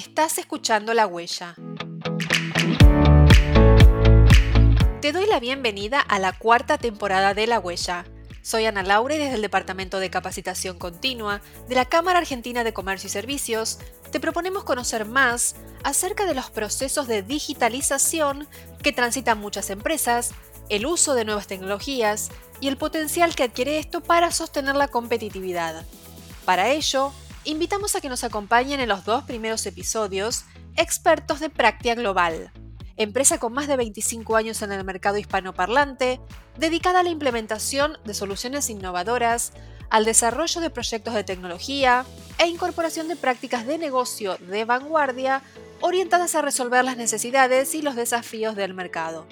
Estás escuchando La Huella. Te doy la bienvenida a la cuarta temporada de La Huella. Soy Ana Laure desde el Departamento de Capacitación Continua de la Cámara Argentina de Comercio y Servicios. Te proponemos conocer más acerca de los procesos de digitalización que transitan muchas empresas, el uso de nuevas tecnologías y el potencial que adquiere esto para sostener la competitividad. Para ello, invitamos a que nos acompañen en los dos primeros episodios expertos de Práctica Global, empresa con más de 25 años en el mercado hispanoparlante, dedicada a la implementación de soluciones innovadoras, al desarrollo de proyectos de tecnología e incorporación de prácticas de negocio de vanguardia orientadas a resolver las necesidades y los desafíos del mercado.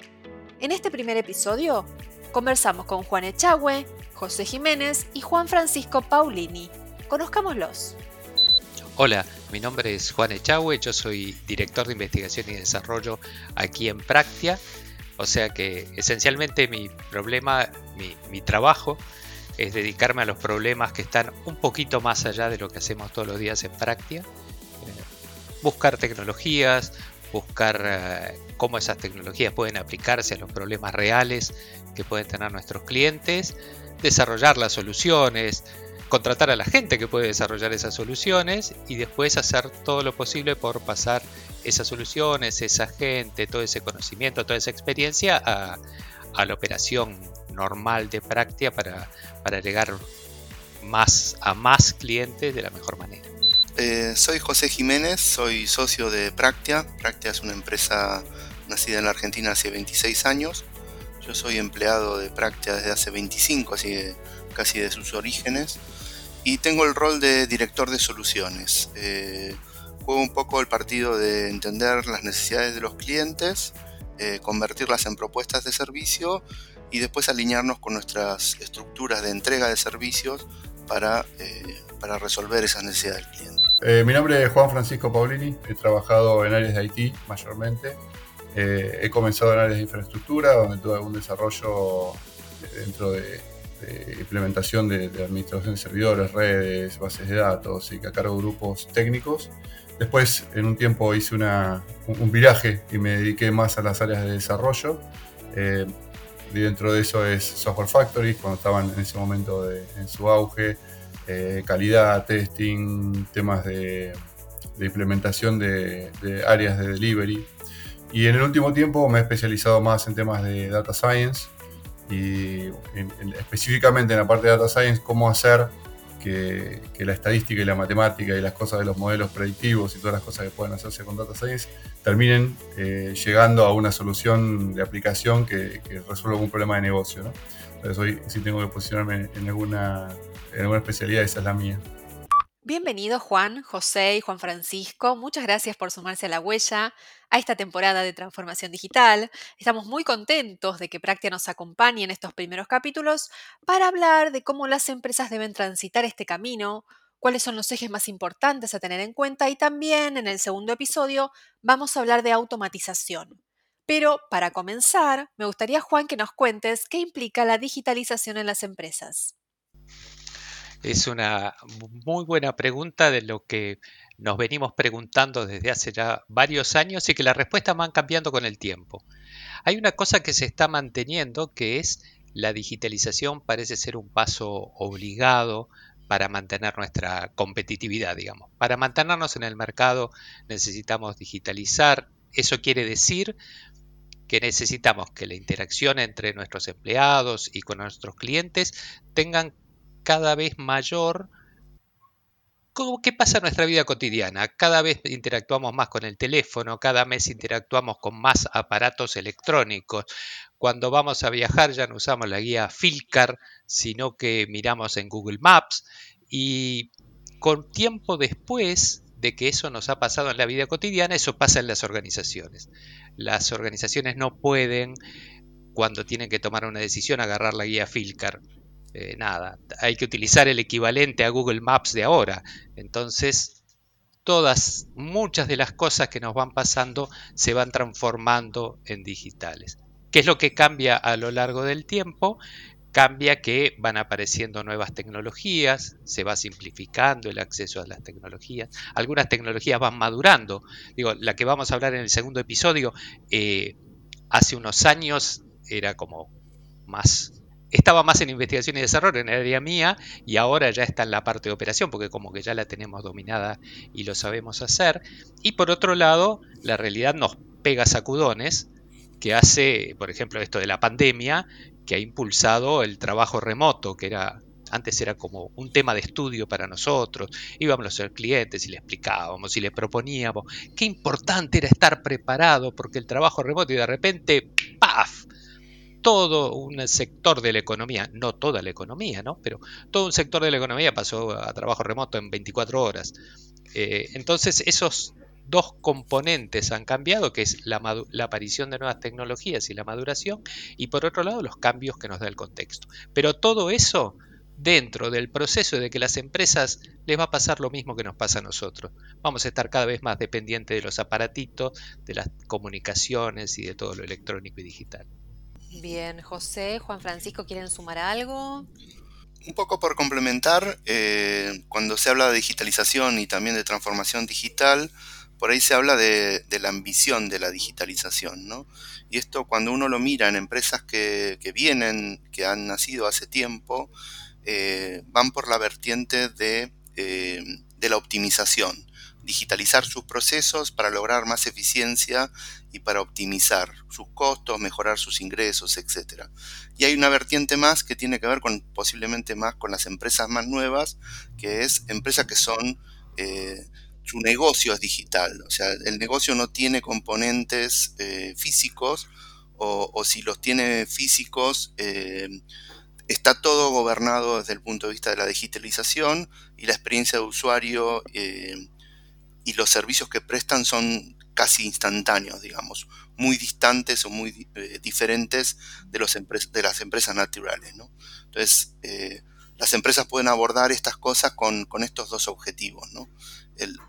En este primer episodio, conversamos con Juan Echagüe, José Jiménez y Juan Francisco Paulini. Conozcámoslos. Hola, mi nombre es Juan Echagüe, yo soy director de investigación y desarrollo aquí en Practia. O sea que esencialmente mi problema, mi, trabajo es dedicarme a los problemas que están un poquito más allá de lo que hacemos todos los días en Practia. Eh, buscar tecnologías, buscar eh, cómo esas tecnologías pueden aplicarse a los problemas reales que pueden tener nuestros clientes, desarrollar las soluciones, contratar a la gente que puede desarrollar esas soluciones y después hacer todo lo posible por pasar esas soluciones, esa gente, todo ese conocimiento, toda esa experiencia a, la operación normal de práctica para, para llegar más a más clientes de la mejor manera. Eh, soy José Jiménez, soy socio de Practia. Practia es una empresa nacida en la Argentina hace 26 años. Yo soy empleado de Practia desde hace 25, así que casi de sus orígenes y tengo el rol de director de soluciones. Eh, juego un poco el partido de entender las necesidades de los clientes, eh, convertirlas en propuestas de servicio y después alinearnos con nuestras estructuras de entrega de servicios para, eh, para resolver esas necesidades del cliente. mi nombre es Juan Francisco Paulini, he trabajado en áreas de IT mayormente. he comenzado en áreas de infraestructura, donde tuve algún desarrollo dentro de de implementación de, administración de servidores, redes, bases de datos y a cargo de grupos técnicos. Después, en un tiempo, hice un, viraje y me dediqué más a las áreas de desarrollo. Eh, y dentro de eso es Software Factory, cuando estaban en ese momento en su auge, eh, calidad, testing, temas de, implementación de, de, áreas de delivery. Y en el último tiempo me he especializado más en temas de data science, y específicamente en la parte de Data Science, cómo hacer que, la estadística y la matemática y las cosas de los modelos predictivos y todas las cosas que pueden hacerse con Data Science terminen eh, llegando a una solución de aplicación que, resuelva algún problema de negocio. ¿no? Entonces hoy sí tengo que posicionarme en alguna, en alguna especialidad, esa es la mía. Bienvenido Juan, José y Juan Francisco. Muchas gracias por sumarse a la huella a esta temporada de transformación digital. Estamos muy contentos de que Practia nos acompañe en estos primeros capítulos para hablar de cómo las empresas deben transitar este camino, cuáles son los ejes más importantes a tener en cuenta y también en el segundo episodio vamos a hablar de automatización. Pero para comenzar, me gustaría Juan que nos cuentes qué implica la digitalización en las empresas. Es una muy buena pregunta de lo que nos venimos preguntando desde hace ya varios años y que las respuestas van cambiando con el tiempo. Hay una cosa que se está manteniendo que es la digitalización parece ser un paso obligado para mantener nuestra competitividad, digamos. Para mantenernos en el mercado necesitamos digitalizar. Eso quiere decir que necesitamos que la interacción entre nuestros empleados y con nuestros clientes tengan cada vez mayor. ¿Qué pasa en nuestra vida cotidiana? Cada vez interactuamos más con el teléfono, cada mes interactuamos con más aparatos electrónicos. Cuando vamos a viajar ya no usamos la guía Filcar, sino que miramos en Google Maps. Y con tiempo después de que eso nos ha pasado en la vida cotidiana, eso pasa en las organizaciones. Las organizaciones no pueden, cuando tienen que tomar una decisión, agarrar la guía Filcar eh, nada, hay que utilizar el equivalente a Google Maps de ahora. Entonces, todas, muchas de las cosas que nos van pasando se van transformando en digitales. ¿Qué es lo que cambia a lo largo del tiempo? cambia que van apareciendo nuevas tecnologías, se va simplificando el acceso a las tecnologías, algunas tecnologías van madurando. Digo, la que vamos a hablar en el segundo episodio, eh, hace unos años era como más estaba más en investigación y desarrollo en el área mía y ahora ya está en la parte de operación porque como que ya la tenemos dominada y lo sabemos hacer. Y por otro lado, la realidad nos pega sacudones que hace, por ejemplo, esto de la pandemia, que ha impulsado el trabajo remoto, que era antes era como un tema de estudio para nosotros, íbamos a ser clientes y le explicábamos y le proponíamos qué importante era estar preparado porque el trabajo remoto y de repente, ¡paf! Todo un sector de la economía, no toda la economía, ¿no? Pero todo un sector de la economía pasó a trabajo remoto en 24 horas. Eh, entonces esos dos componentes han cambiado, que es la, la, aparición de nuevas tecnologías y la maduración, y por otro lado los cambios que nos da el contexto. Pero todo eso dentro del proceso de que las empresas les va a pasar lo mismo que nos pasa a nosotros. Vamos a estar cada vez más dependientes de los aparatitos, de las comunicaciones y de todo lo electrónico y digital. Bien, José, Juan Francisco, ¿quieren sumar algo? Un poco por complementar, eh, cuando se habla de digitalización y también de transformación digital, por ahí se habla de, la ambición de la digitalización, ¿no? Y esto cuando uno lo mira en empresas que, vienen, que han nacido hace tiempo, eh, van por la vertiente eh, de la optimización digitalizar sus procesos para lograr más eficiencia y para optimizar sus costos, mejorar sus ingresos, etc. Y hay una vertiente más que tiene que ver con posiblemente más con las empresas más nuevas, que es empresas que son eh, su negocio es digital, o sea, el negocio no tiene componentes eh, físicos o, si los tiene físicos eh, está todo gobernado desde el punto de vista de la digitalización y la experiencia de usuario y los servicios que prestan son casi instantáneos, digamos, muy distantes o muy eh, diferentes de, los de, las empresas naturales. ¿no? Entonces, eh, las empresas pueden abordar estas cosas con, estos dos objetivos, ¿no?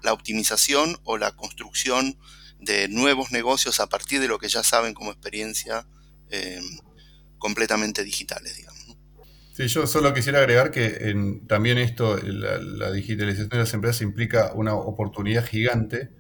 la optimización o la construcción de nuevos negocios a partir de lo que ya saben como experiencia eh, completamente digitales, digamos. Sí, yo solo quisiera agregar que también esto, la, digitalización de las empresas implica una oportunidad gigante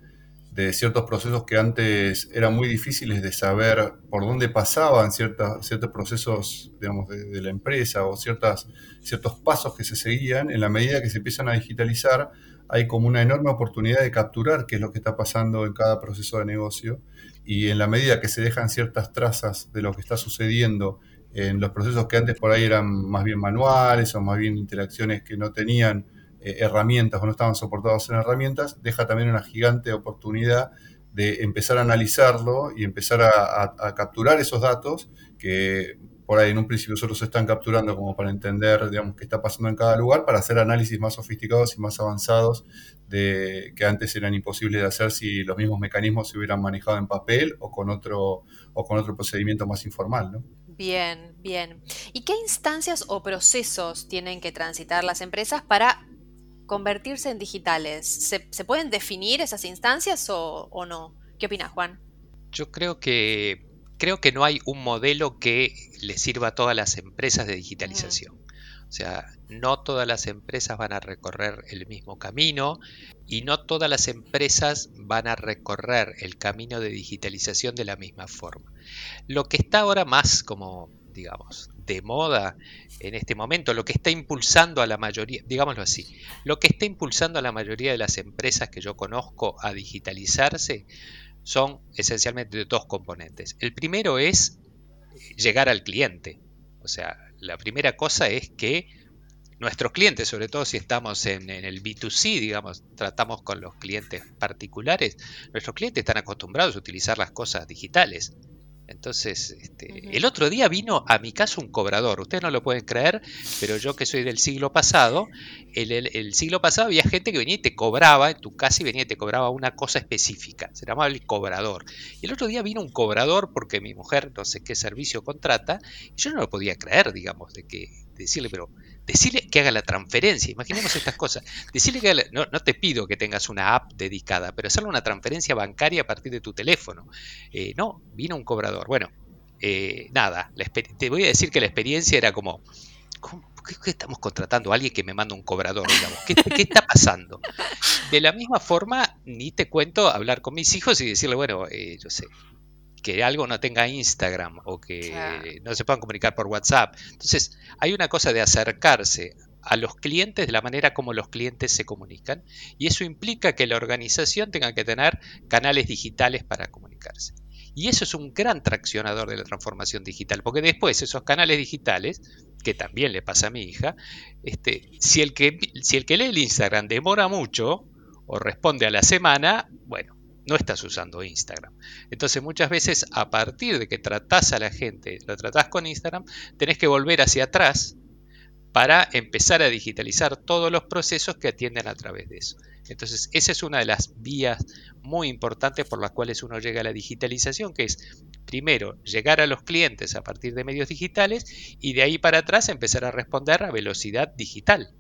de ciertos procesos que antes eran muy difíciles de saber por dónde pasaban ciertos procesos digamos, de, la empresa o ciertas, ciertos pasos que se seguían. En la medida que se empiezan a digitalizar, hay como una enorme oportunidad de capturar qué es lo que está pasando en cada proceso de negocio y en la medida que se dejan ciertas trazas de lo que está sucediendo en los procesos que antes por ahí eran más bien manuales o más bien interacciones que no tenían eh, herramientas o no estaban soportados en herramientas, deja también una gigante oportunidad de empezar a analizarlo y empezar a, capturar esos datos que por ahí en un principio solo se están capturando como para entender digamos, qué está pasando en cada lugar, para hacer análisis más sofisticados y más avanzados de, que antes eran imposibles de hacer si los mismos mecanismos se hubieran manejado en papel o con otro, o con otro procedimiento más informal. ¿no? Bien, bien. ¿Y qué instancias o procesos tienen que transitar las empresas para convertirse en digitales? ¿Se, pueden definir esas instancias o, no? ¿Qué opinas, Juan? Yo creo que creo que no hay un modelo que le sirva a todas las empresas de digitalización. O sea, no todas las empresas van a recorrer el mismo camino y no todas las empresas van a recorrer el camino de digitalización de la misma forma. Lo que está ahora más como, digamos, de moda en este momento, lo que está impulsando a la mayoría, digámoslo así, lo que está impulsando a la mayoría de las empresas que yo conozco a digitalizarse son esencialmente dos componentes. El primero es llegar al cliente. O sea, la primera cosa es que nuestros clientes, sobre todo si estamos en, el B2C, digamos, tratamos con los clientes particulares, nuestros clientes están acostumbrados a utilizar las cosas digitales. Entonces, este, el otro día vino a mi casa un cobrador, ustedes no lo pueden creer, pero yo que soy del siglo pasado, el, el, siglo pasado había gente que venía y te cobraba en tu casa y venía y te cobraba una cosa específica, se llamaba el cobrador. Y el otro día vino un cobrador porque mi mujer no sé qué servicio contrata, y yo no lo podía creer, digamos, de que decirle, pero decirle que haga la transferencia, imaginemos estas cosas, decirle que no, te pido que tengas una app dedicada, pero hacerle una transferencia bancaria a partir de tu teléfono. Eh, no, vino un cobrador. Bueno, eh, nada, te voy a decir que la experiencia era como, qué, estamos contratando a alguien que me manda un cobrador? Digamos? ¿Qué, está pasando? De la misma forma, ni te cuento hablar con mis hijos y decirle, bueno, eh, yo sé, que algo no tenga Instagram o que no se puedan comunicar por WhatsApp. Entonces, hay una cosa de acercarse a los clientes de la manera como los clientes se comunican y eso implica que la organización tenga que tener canales digitales para comunicarse. Y eso es un gran traccionador de la transformación digital, porque después esos canales digitales, que también le pasa a mi hija, este, si, el que, si el que lee el Instagram demora mucho o responde a la semana, bueno, no estás usando Instagram. Entonces muchas veces a partir de que tratás a la gente, lo tratás con Instagram, tenés que volver hacia atrás para empezar a digitalizar todos los procesos que atienden a través de eso. Entonces, esa es una de las vías muy importantes por las cuales uno llega a la digitalización, que es primero llegar a los clientes a partir de medios digitales y de ahí para atrás empezar a responder a velocidad digital.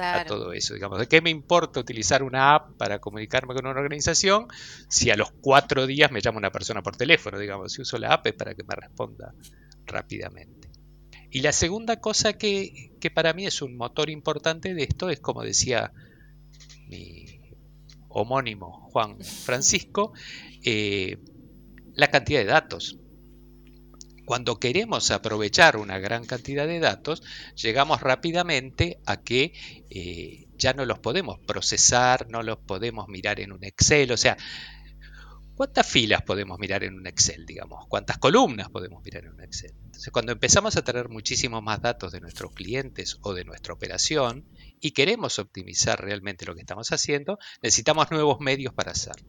A todo eso, digamos, ¿de qué me importa utilizar una app para comunicarme con una organización si a los cuatro días me llama una persona por teléfono? Digamos, si uso la app es para que me responda rápidamente. Y la segunda cosa que, que para mí es un motor importante de esto es, como decía mi homónimo Juan Francisco, eh, la cantidad de datos. Cuando queremos aprovechar una gran cantidad de datos, llegamos rápidamente a que eh, ya no los podemos procesar, no los podemos mirar en un Excel, o sea, ¿cuántas filas podemos mirar en un Excel, digamos? ¿Cuántas columnas podemos mirar en un Excel? Entonces, cuando empezamos a tener muchísimos más datos de nuestros clientes o de nuestra operación y queremos optimizar realmente lo que estamos haciendo, necesitamos nuevos medios para hacerlo.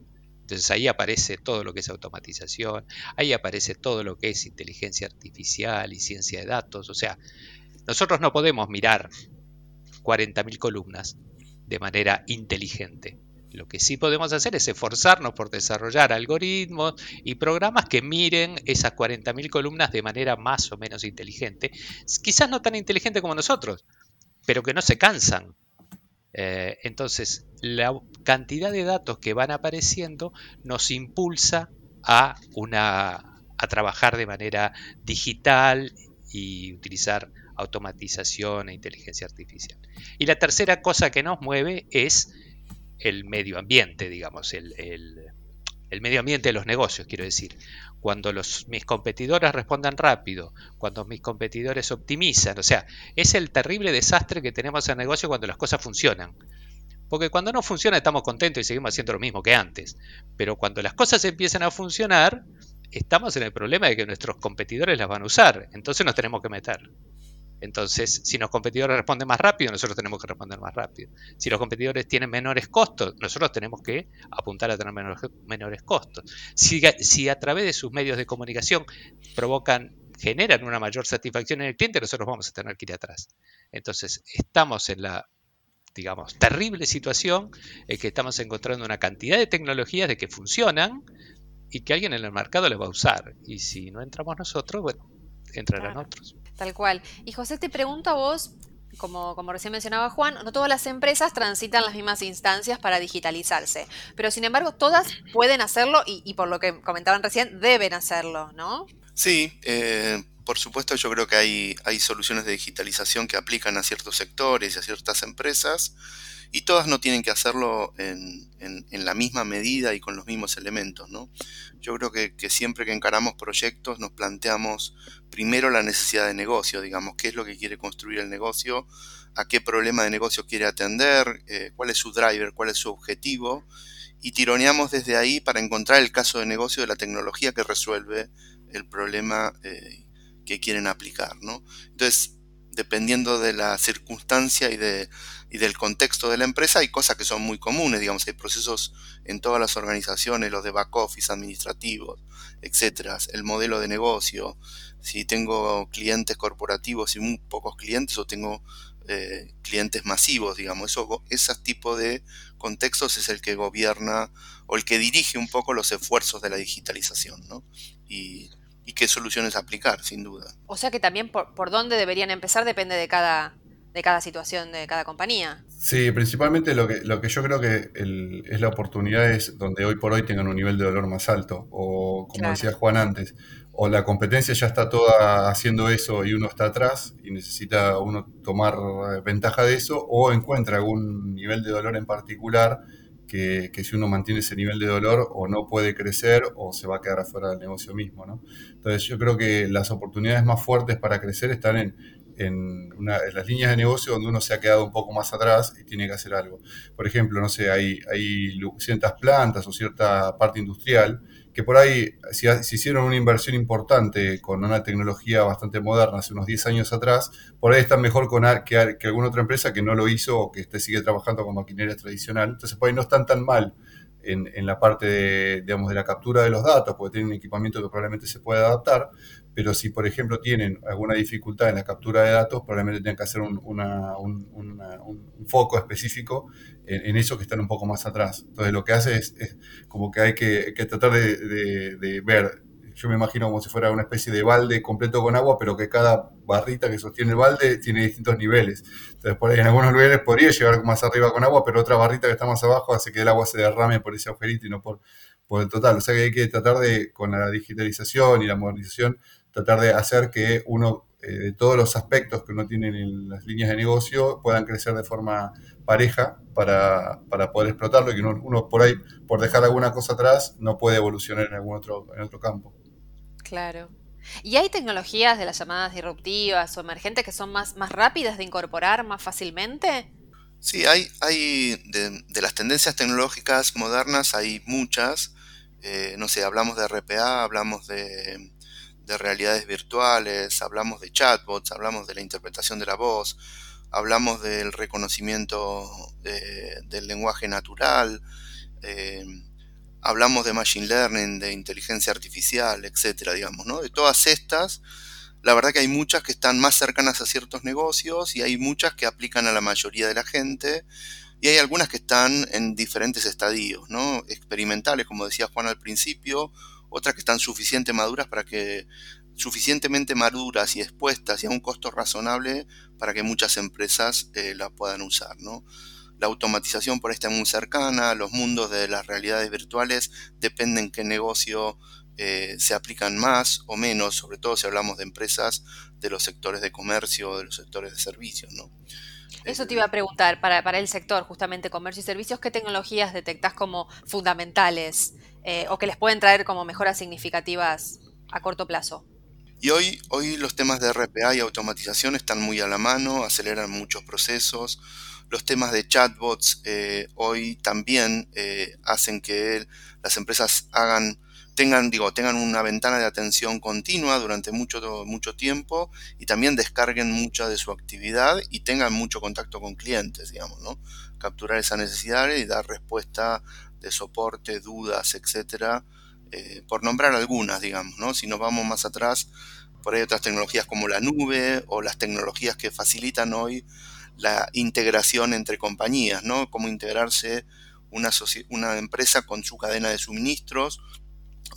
Entonces ahí aparece todo lo que es automatización, ahí aparece todo lo que es inteligencia artificial y ciencia de datos. O sea, nosotros no podemos mirar 40.000 columnas de manera inteligente. Lo que sí podemos hacer es esforzarnos por desarrollar algoritmos y programas que miren esas 40.000 columnas de manera más o menos inteligente. Quizás no tan inteligente como nosotros, pero que no se cansan eh, entonces, la cantidad de datos que van apareciendo nos impulsa a, una, a trabajar de manera digital y utilizar automatización e inteligencia artificial. Y la tercera cosa que nos mueve es el medio ambiente, digamos, el, el medio ambiente de los negocios, quiero decir cuando mis competidores respondan rápido, cuando mis competidores optimizan. O sea, es el terrible desastre que tenemos en el negocio cuando las cosas funcionan. Porque cuando no funciona estamos contentos y seguimos haciendo lo mismo que antes. Pero cuando las cosas empiezan a funcionar, estamos en el problema de que nuestros competidores las van a usar. Entonces nos tenemos que meter. Entonces, si los competidores responden más rápido, nosotros tenemos que responder más rápido. Si los competidores tienen menores costos, nosotros tenemos que apuntar a tener menores, costos. Si, a través de sus medios de comunicación provocan, generan una mayor satisfacción en el cliente, nosotros vamos a tener que ir atrás. Entonces, estamos en la digamos, terrible situación en que estamos encontrando una cantidad de tecnologías de que funcionan y que alguien en el mercado les va a usar. Y si no entramos nosotros, bueno, entrarán otros. Tal cual. Y José, te pregunto a vos, como, como, recién mencionaba Juan, no todas las empresas transitan las mismas instancias para digitalizarse, pero sin embargo todas pueden hacerlo y, por lo que comentaban recién, deben hacerlo, ¿no? Sí, eh, por supuesto yo creo que hay, hay soluciones de digitalización que aplican a ciertos sectores y a ciertas empresas y todas no tienen que hacerlo en, la misma medida y con los mismos elementos. ¿no? Yo creo que, siempre que encaramos proyectos nos planteamos primero la necesidad de negocio, digamos, qué es lo que quiere construir el negocio, a qué problema de negocio quiere atender, eh, cuál es su driver, cuál es su objetivo, y tironeamos desde ahí para encontrar el caso de negocio de la tecnología que resuelve el problema eh, que quieren aplicar. ¿no? Entonces, dependiendo de la circunstancia y de y del contexto de la empresa hay cosas que son muy comunes, digamos, hay procesos en todas las organizaciones, los de back office, administrativos, etcétera, el modelo de negocio, si tengo clientes corporativos y muy pocos clientes o tengo eh, clientes masivos, digamos, eso, ese tipo de contextos es el que gobierna o el que dirige un poco los esfuerzos de la digitalización, ¿no? Y, qué soluciones aplicar, sin duda. O sea que también por, por dónde deberían empezar depende de cada, de cada situación de cada compañía. Sí, principalmente lo que, lo que yo creo que es la oportunidad es donde hoy por hoy tengan un nivel de dolor más alto, o como decía Juan antes, o la competencia ya está toda haciendo eso y uno está atrás y necesita uno tomar ventaja de eso, o encuentra algún nivel de dolor en particular que, que, si uno mantiene ese nivel de dolor o no puede crecer o se va a quedar afuera del negocio mismo. ¿no? Entonces yo creo que las oportunidades más fuertes para crecer están en, en, las líneas de negocio donde uno se ha quedado un poco más atrás y tiene que hacer algo. Por ejemplo, no sé, hay, hay ciertas plantas o cierta parte industrial que por ahí, si, hicieron una inversión importante con una tecnología bastante moderna hace unos 10 años atrás, por ahí están mejor con, que, que alguna otra empresa que no lo hizo o que este sigue trabajando con maquinaria tradicional. Entonces, por ahí no están tan mal en, en, la parte de, digamos, de la captura de los datos, porque tienen equipamiento que probablemente se puede adaptar, pero si, por ejemplo, tienen alguna dificultad en la captura de datos, probablemente tengan que hacer un, un, foco específico en, eso que están un poco más atrás. Entonces, lo que hace es, como que hay que, tratar de, ver, yo me imagino como si fuera una especie de balde completo con agua, pero que cada barrita que sostiene el balde tiene distintos niveles. Entonces, por en algunos lugares podría llegar más arriba con agua, pero otra barrita que está más abajo hace que el agua se derrame por ese agujerito y no por, por el total. O sea que hay que tratar de, con la digitalización y la modernización, tratar de hacer que uno, eh, de todos los aspectos que uno tiene en las líneas de negocio, puedan crecer de forma pareja para, poder explotarlo y que uno, por ahí, por dejar alguna cosa atrás, no puede evolucionar en algún otro, en otro campo. Claro. ¿Y hay tecnologías de las llamadas disruptivas o emergentes que son más, más rápidas de incorporar más fácilmente? Sí, hay, hay de, las tendencias tecnológicas modernas hay muchas. Eh, no sé, hablamos de RPA, hablamos de, de realidades virtuales, hablamos de chatbots, hablamos de la interpretación de la voz, hablamos del reconocimiento del lenguaje natural, eh, hablamos de machine learning, de inteligencia artificial, etcétera, digamos, ¿no? De todas estas, la verdad que hay muchas que están más cercanas a ciertos negocios y hay muchas que aplican a la mayoría de la gente y hay algunas que están en diferentes estadios, ¿no? Experimentales, como decía Juan al principio, otras que están suficientemente maduras para que suficientemente maduras y expuestas y a un costo razonable para que muchas empresas eh, la puedan usar. ¿no? La automatización por esta muy cercana, los mundos de las realidades virtuales dependen qué negocio eh, se aplican más o menos, sobre todo si hablamos de empresas de los sectores de comercio o de los sectores de servicios. ¿no? Eso te iba a preguntar, para, para el sector, justamente comercio y servicios, ¿qué tecnologías detectas como fundamentales eh, o que les pueden traer como mejoras significativas a corto plazo. Y hoy, hoy los temas de RPA y automatización están muy a la mano, aceleran muchos procesos. Los temas de chatbots eh, hoy también eh, hacen que las empresas hagan, tengan, digo, tengan una ventana de atención continua durante mucho, mucho tiempo y también descarguen mucha de su actividad y tengan mucho contacto con clientes, digamos, ¿no? Capturar esa necesidad y dar respuesta de soporte, dudas, etcétera, eh, por nombrar algunas, digamos, ¿no? Si nos vamos más atrás, por ahí otras tecnologías como la nube o las tecnologías que facilitan hoy la integración entre compañías, ¿no? Cómo integrarse una, una empresa con su cadena de suministros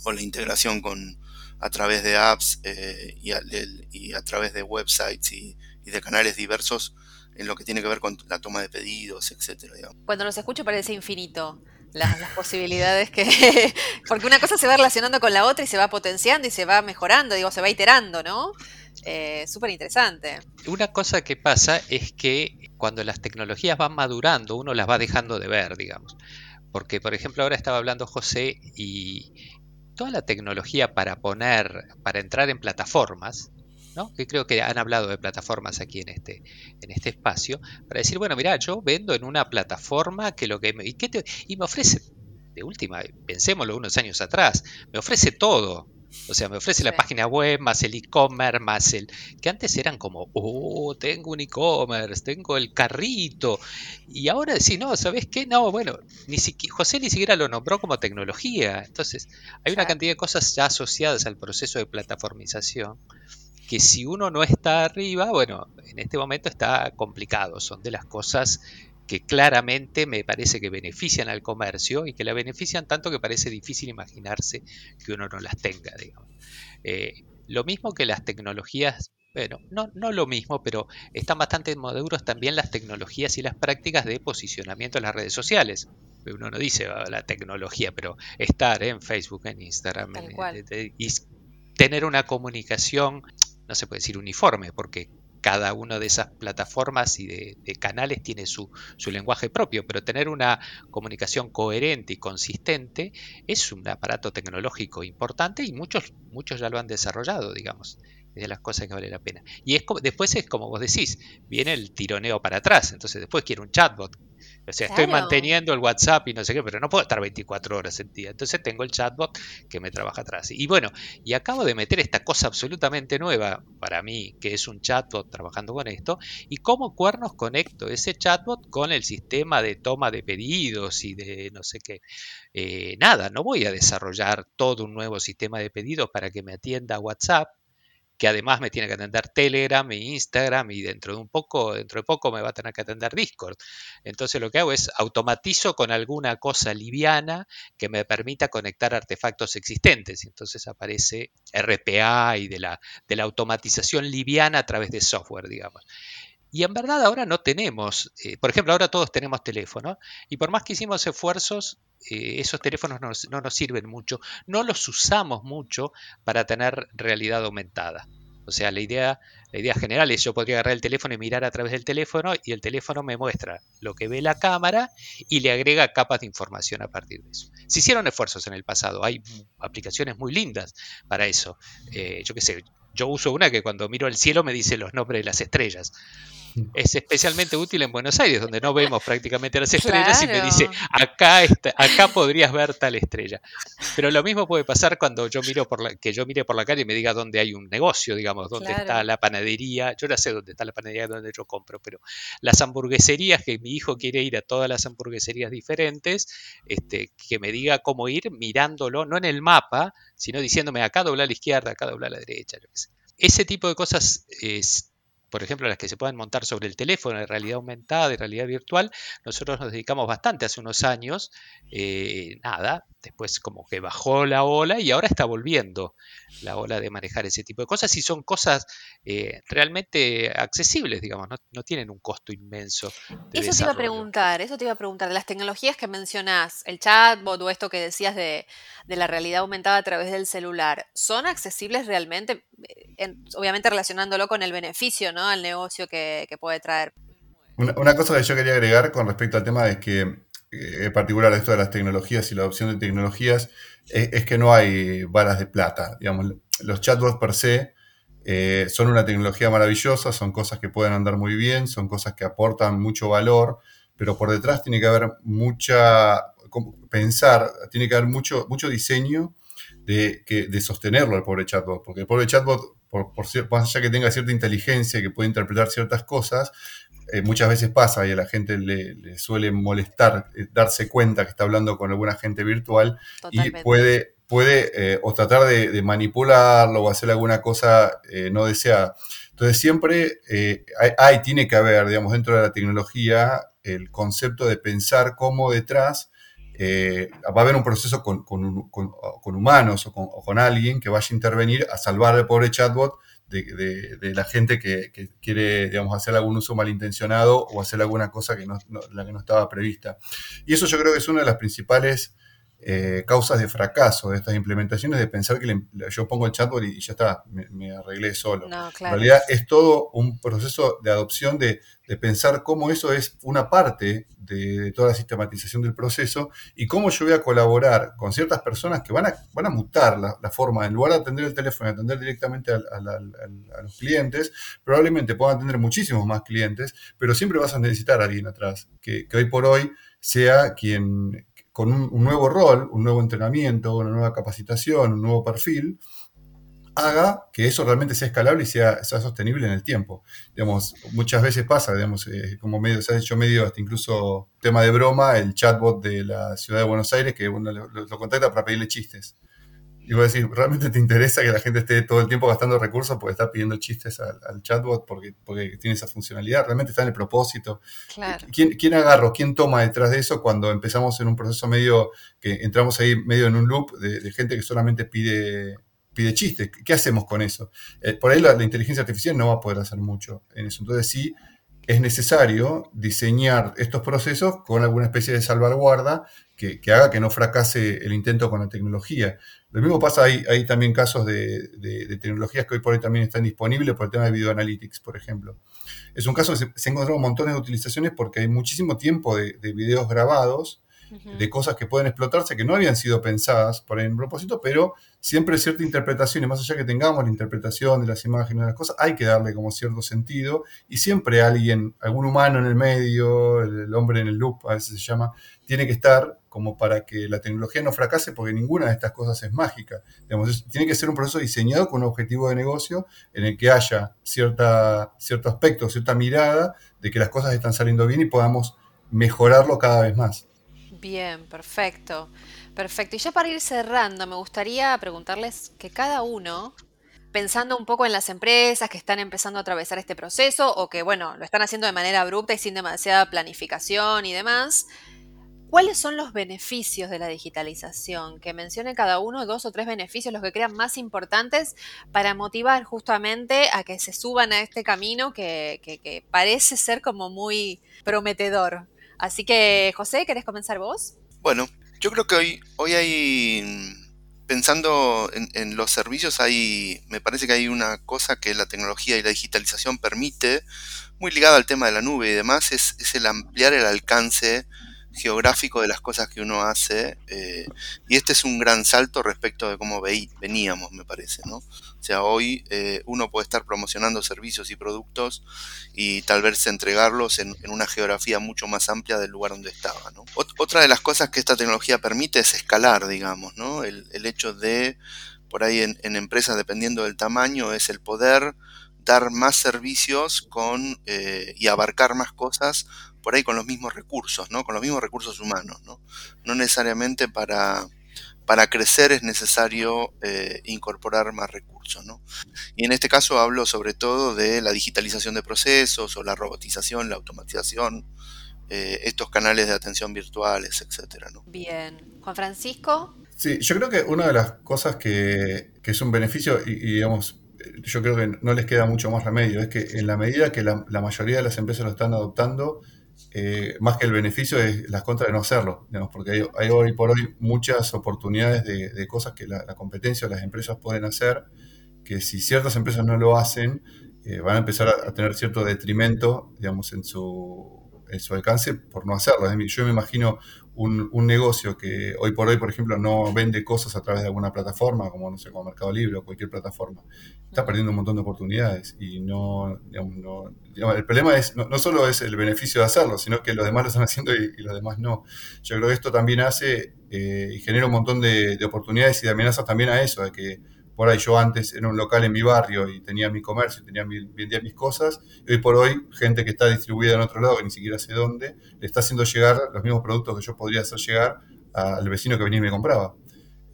o la integración con, a través de apps eh, y, a, través de websites y, y de canales diversos en lo que tiene que ver con la toma de pedidos, etcétera. Cuando los escucho parece infinito las, posibilidades que... porque una cosa se va relacionando con la otra y se va potenciando y se va mejorando, digo, se va iterando, ¿no? Eh, Súper interesante. Una cosa que pasa es que cuando las tecnologías van madurando, uno las va dejando de ver, digamos. Porque, por ejemplo, ahora estaba hablando José y toda la tecnología para poner, para entrar en plataformas, que creo que han hablado de plataformas aquí en este, en este espacio, para decir, bueno, mira, yo vendo en una plataforma que lo que me, y, y me ofrece, de última, pensémoslo unos años atrás, me ofrece todo. O sea, me ofrece la página web, más el e-commerce, más el... que antes eran como, oh, tengo un e-commerce, tengo el carrito. Y ahora sí, no, ¿sabes qué? No, bueno, ni siquiera, José ni siquiera lo nombró como tecnología. Entonces, hay una cantidad de cosas ya asociadas al proceso de plataformización que si uno no está arriba, bueno, en este momento está complicado, son de las cosas que claramente me parece que benefician al comercio y que la benefician tanto que parece difícil imaginarse que uno no las tenga, digamos. Eh, lo mismo que las tecnologías Bueno, no, no lo mismo, pero están bastante maduros también las tecnologías y las prácticas de posicionamiento en las redes sociales. Uno no dice ah, la tecnología, pero estar en Facebook, en Instagram, y tener una comunicación, no se puede decir uniforme, porque cada una de esas plataformas y de, canales tiene su, lenguaje propio, pero tener una comunicación coherente y consistente es un aparato tecnológico importante y muchos, muchos ya lo han desarrollado, digamos. Es de las cosas que vale la pena. Y es después es como vos decís, viene el tironeo para atrás. Entonces después quiero un chatbot o sea, estoy manteniendo el WhatsApp y no sé qué, pero no puedo estar 24 horas en día. Entonces tengo el chatbot que me trabaja atrás. Y bueno, y acabo de meter esta cosa absolutamente nueva para mí, que es un chatbot trabajando con esto. ¿Y cómo cuernos conecto ese chatbot con el sistema de toma de pedidos y de no sé qué? Eh, nada, no voy a desarrollar todo un nuevo sistema de pedidos para que me atienda WhatsApp que además me tiene que atender Telegram e Instagram y dentro de un poco, dentro de poco me va a tener que atender Discord. Entonces lo que hago es automatizo con alguna cosa liviana que me permita conectar artefactos existentes. Entonces aparece RPA y de la, de la automatización liviana a través de software, digamos. Y en verdad ahora no tenemos, eh, por ejemplo, ahora todos tenemos teléfono y por más que hicimos esfuerzos, eh, esos teléfonos no, nos sirven mucho, no los usamos mucho para tener realidad aumentada. O sea, la idea, la idea general es yo podría agarrar el teléfono y mirar a través del teléfono y el teléfono me muestra lo que ve la cámara y le agrega capas de información a partir de eso. Se hicieron esfuerzos en el pasado, hay aplicaciones muy lindas para eso. Eh, yo qué sé, yo uso una que cuando miro al cielo me dice los nombres de las estrellas es especialmente útil en Buenos Aires, donde no vemos prácticamente las estrellas y me dice, acá, acá podrías ver tal estrella. Pero lo mismo puede pasar cuando yo miro por la, que yo mire por la calle y me diga dónde hay un negocio, digamos, dónde está la panadería. Yo ya sé dónde está la panadería donde yo compro, pero las hamburgueserías, que mi hijo quiere ir a todas las hamburgueserías diferentes, este, que me diga cómo ir mirándolo, no en el mapa, sino diciéndome acá dobla a la izquierda, acá dobla a la derecha. Ese tipo de cosas es por ejemplo, las que se pueden montar sobre el teléfono de realidad aumentada, de realidad virtual, nosotros nos dedicamos bastante hace unos años. Eh, nada, después como que bajó la ola y ahora está volviendo la ola de manejar ese tipo de cosas y son cosas eh, realmente accesibles, digamos, no, tienen un costo inmenso. eso te iba a preguntar, eso te iba a preguntar, de las tecnologías que mencionás, el chatbot o esto que decías de, la realidad aumentada a través del celular, ¿son accesibles realmente? Eh, obviamente relacionándolo con el beneficio, ¿no? Al negocio que, puede traer. Una, una, cosa que yo quería agregar con respecto al tema es que eh, en particular esto de las tecnologías y la adopción de tecnologías, es, que no hay balas de plata. Digamos, los chatbots per se eh, son una tecnología maravillosa, son cosas que pueden andar muy bien, son cosas que aportan mucho valor, pero por detrás tiene que haber mucha, pensar, tiene que haber mucho, mucho diseño de, de sostenerlo al pobre chatbot, porque el pobre chatbot, por, por, más allá que tenga cierta inteligencia, que puede interpretar ciertas cosas, eh, muchas veces pasa y a la gente le, suele molestar eh, darse cuenta que está hablando con alguna gente virtual y puede, puede eh, o tratar de, manipularlo o hacer alguna cosa no deseada. Entonces siempre hay, tiene que haber, digamos, dentro de la tecnología el concepto de pensar cómo detrás va a haber un proceso con, humanos o con, o con, alguien que vaya a intervenir a salvar al pobre chatbot de, la gente que, quiere, digamos, hacer algún uso malintencionado o hacer alguna cosa que no, la que no estaba prevista. Y eso yo creo que es una de las principales eh, causas de fracaso de estas implementaciones, de pensar que yo pongo el chatbot y, ya está, me, arreglé solo. En realidad es todo un proceso de adopción de, pensar cómo eso es una parte de, toda la sistematización del proceso y cómo yo voy a colaborar con ciertas personas que van a, van a mutar la, forma, en lugar de atender el teléfono y atender directamente a, los clientes, probablemente puedan atender muchísimos más clientes, pero siempre vas a necesitar a alguien atrás, que, que hoy por hoy sea quien, con un, nuevo rol, un nuevo entrenamiento, una nueva capacitación, un nuevo perfil, haga que eso realmente sea escalable y sea, sostenible en el tiempo. Digamos, muchas veces pasa, digamos, eh, como medio, se ha hecho medio hasta incluso tema de broma, el chatbot de la ciudad de Buenos Aires que uno lo, lo contacta para pedirle chistes. Y voy a decir, ¿realmente te interesa que la gente esté todo el tiempo gastando recursos porque está pidiendo chistes al, chatbot porque, porque tiene esa funcionalidad? ¿Realmente está en el propósito? ¿Quién, ¿Quién agarro? ¿Quién toma detrás de eso cuando empezamos en un proceso medio, que entramos ahí medio en un loop de, gente que solamente pide, pide chistes. ¿Qué hacemos con eso? Eh, por ahí la, la, inteligencia artificial no va a poder hacer mucho en eso. Entonces sí es necesario diseñar estos procesos con alguna especie de salvaguarda que, haga que no fracase el intento con la tecnología. Lo mismo pasa, hay, también casos de, tecnologías que hoy por hoy también están disponibles por el tema de video analytics, por ejemplo. Es un caso que se, se encontrado montones de utilizaciones porque hay muchísimo tiempo de, videos grabados de cosas que pueden explotarse que no habían sido pensadas por el propósito, pero siempre cierta interpretación, y más allá que tengamos la interpretación de las imágenes de las cosas, hay que darle como cierto sentido, y siempre alguien, algún humano en el medio, el, hombre en el loop, a veces se llama, tiene que estar como para que la tecnología no fracase, porque ninguna de estas cosas es mágica. tiene que ser un proceso diseñado con un objetivo de negocio en el que haya cierta, cierto aspecto, cierta mirada de que las cosas están saliendo bien y podamos mejorarlo cada vez más. Bien, perfecto. Perfecto. Y ya para ir cerrando, me gustaría preguntarles que cada uno, pensando un poco en las empresas que están empezando a atravesar este proceso o que, bueno, lo están haciendo de manera abrupta y sin demasiada planificación y demás, ¿cuáles son los beneficios de la digitalización? Que mencione cada uno dos o tres beneficios, los que crean más importantes para motivar justamente a que se suban a este camino que, que parece ser como muy prometedor. Así que, José, ¿querés comenzar vos? Bueno, yo creo que hoy, hoy hay, pensando en, los servicios, hay, me parece que hay una cosa que la tecnología y la digitalización permite, muy ligada al tema de la nube y demás, es, es el ampliar el alcance geográfico de las cosas que uno hace. Eh, y este es un gran salto respecto de cómo veníamos, me parece, ¿no? O sea, hoy eh, uno puede estar promocionando servicios y productos y tal vez entregarlos en, una geografía mucho más amplia del lugar donde estaba, ¿no? otra de las cosas que esta tecnología permite es escalar, digamos, ¿no? El, hecho de, por ahí en, en empresas, dependiendo del tamaño, es el poder dar más servicios con, eh, y abarcar más cosas por ahí con los mismos recursos, ¿no? Con los mismos recursos humanos, ¿no? No necesariamente para, para crecer es necesario eh, incorporar más recursos, ¿no? Y en este caso hablo sobre todo de la digitalización de procesos o la robotización, la automatización, eh, estos canales de atención virtuales, etcétera, ¿no? Bien. Juan Francisco. Sí, yo creo que una de las cosas que, es un beneficio, y, digamos, yo creo que no les queda mucho más remedio, es que en la medida que la, la mayoría de las empresas lo están adoptando, eh, más que el beneficio es las contras de no hacerlo, digamos, porque hay, hoy por hoy muchas oportunidades de, cosas que la, competencia o las empresas pueden hacer, que si ciertas empresas no lo hacen, eh, van a empezar a, tener cierto detrimento, digamos, en su, en su alcance por no hacerlo. Yo me imagino un, negocio que hoy por hoy, por ejemplo, no vende cosas a través de alguna plataforma, como no sé, como Mercado Libre o cualquier plataforma, está perdiendo un montón de oportunidades. Y no, el problema es, no, solo es el beneficio de hacerlo, sino que los demás lo están haciendo y, los demás no. Yo creo que esto también hace eh, y genera un montón de, de, oportunidades y de amenazas también a eso, de que por ahí yo antes era un local en mi barrio y tenía mi comercio, tenía vendía mis cosas, y hoy por hoy gente que está distribuida en otro lado, que ni siquiera sé dónde, le está haciendo llegar los mismos productos que yo podría hacer llegar al vecino que venía y me compraba.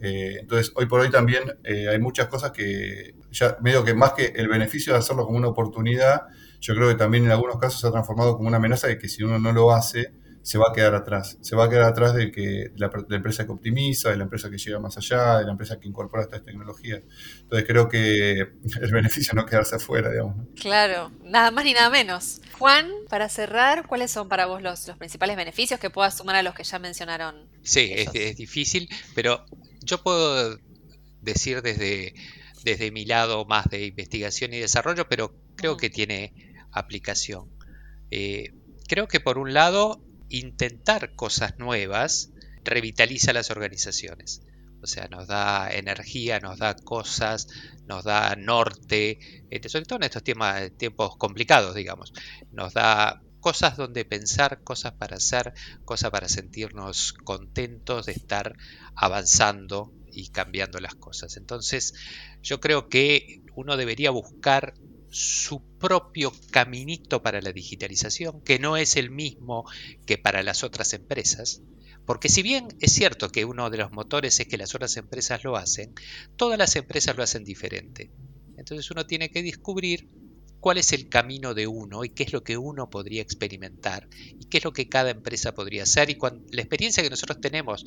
Eh, entonces, hoy por hoy también eh, hay muchas cosas que ya medio que más que el beneficio de hacerlo como una oportunidad, yo creo que también en algunos casos se ha transformado como una amenaza de que si uno no lo hace, se va a quedar atrás. Se va a quedar atrás de que la, empresa que optimiza, de la empresa que llega más allá, de la empresa que incorpora estas tecnologías. Entonces creo que el beneficio no quedarse afuera, digamos. Claro, nada más ni nada menos. Juan, para cerrar, ¿cuáles son para vos los, los principales beneficios que puedas sumar a los que ya mencionaron? Sí, es, es, difícil, pero yo puedo decir desde, desde mi lado más de investigación y desarrollo, pero creo que tiene aplicación. Eh, creo que por un lado intentar cosas nuevas revitaliza las organizaciones. O sea, nos da energía, nos da cosas, nos da norte, este, sobre todo en estos tiempos complicados, digamos. Nos da cosas donde pensar, cosas para hacer, cosas para sentirnos contentos de estar avanzando y cambiando las cosas. Entonces, yo creo que uno debería buscar su propio caminito para la digitalización, que no es el mismo que para las otras empresas, porque si bien es cierto que uno de los motores es que las otras empresas lo hacen, todas las empresas lo hacen diferente. Entonces uno tiene que descubrir cuál es el camino de uno y qué es lo que uno podría experimentar y qué es lo que cada empresa podría hacer. Y la experiencia que nosotros tenemos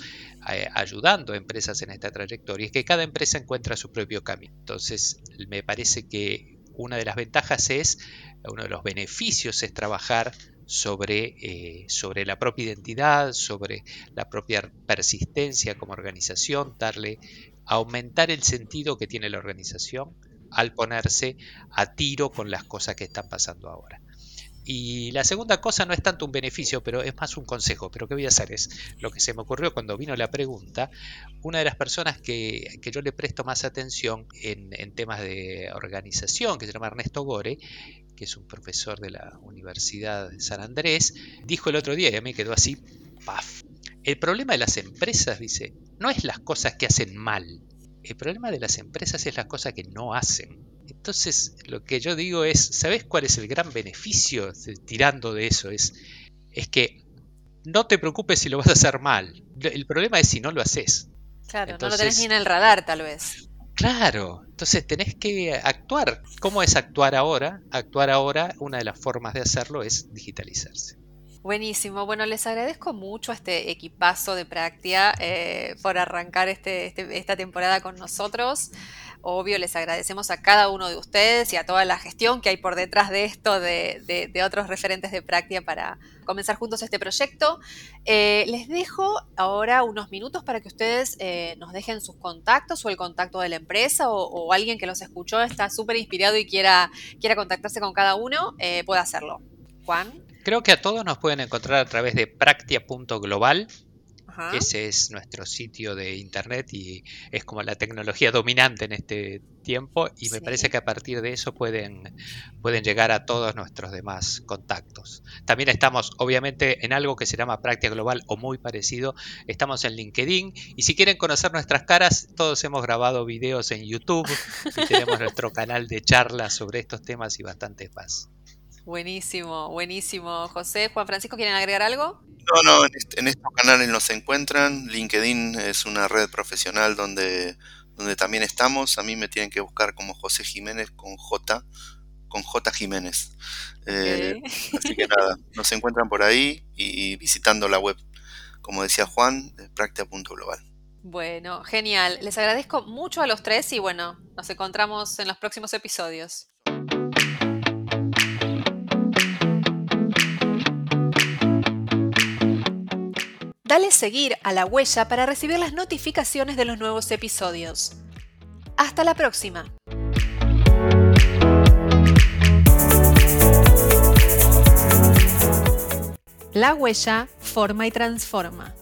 eh, ayudando a empresas en esta trayectoria es que cada empresa encuentra su propio camino. Entonces, me parece que una de las ventajas es, uno de los beneficios es trabajar sobre, eh, sobre la propia identidad, sobre la propia persistencia como organización, darle, aumentar el sentido que tiene la organización al ponerse a tiro con las cosas que están pasando ahora. Y la segunda cosa no es tanto un beneficio, pero es más un consejo. Pero ¿qué voy a hacer? Es lo que se me ocurrió cuando vino la pregunta. Una de las personas que, yo le presto más atención en, en, temas de organización, que se llama Ernesto Gore, que es un profesor de la Universidad de San Andrés, dijo el otro día, y a mí quedó así, paf. El problema de las empresas, dice, no es las cosas que hacen mal. El problema de las empresas es las cosas que no hacen. Entonces, lo que yo digo es, ¿sabes cuál es el gran beneficio tirando de eso? Es, es que no te preocupes si lo vas a hacer mal. El problema es si no lo haces. Claro, no lo tenés ni en el radar, tal vez. Claro, entonces tenés que actuar. ¿Cómo es actuar ahora? Actuar ahora, una de las formas de hacerlo es digitalizarse. Buenísimo. Bueno, les agradezco mucho a este equipazo de Practia eh, por arrancar este, este, esta temporada con nosotros. Obvio, les agradecemos a cada uno de ustedes y a toda la gestión que hay por detrás de esto, de, otros referentes de Practia para comenzar juntos este proyecto. Eh, les dejo ahora unos minutos para que ustedes eh, nos dejen sus contactos o el contacto de la empresa o, alguien que los escuchó está súper inspirado y quiera, quiera contactarse con cada uno, puede hacerlo. Juan. Creo que a todos nos pueden encontrar a través de practia.global. Ese es nuestro sitio de internet y es como la tecnología dominante en este tiempo y me parece que a partir de eso pueden, pueden llegar a todos nuestros demás contactos. También estamos obviamente en algo que se llama Práctica Global o muy parecido, estamos en LinkedIn y si quieren conocer nuestras caras, todos hemos grabado videos en YouTube y tenemos nuestro canal de charlas sobre estos temas y bastantes más. Buenísimo, buenísimo. José, Juan Francisco, ¿quieren agregar algo? No, no, en, estos canales nos encuentran. LinkedIn es una red profesional donde, donde también estamos. A mí me tienen que buscar como José Jiménez con J, con J Jiménez. Eh, así que nada, nos encuentran por ahí y, visitando la web, como decía Juan, practia.global. Bueno, genial. Les agradezco mucho a los tres y bueno, nos encontramos en los próximos episodios. Dale seguir a la huella para recibir las notificaciones de los nuevos episodios. Hasta la próxima. La huella forma y transforma.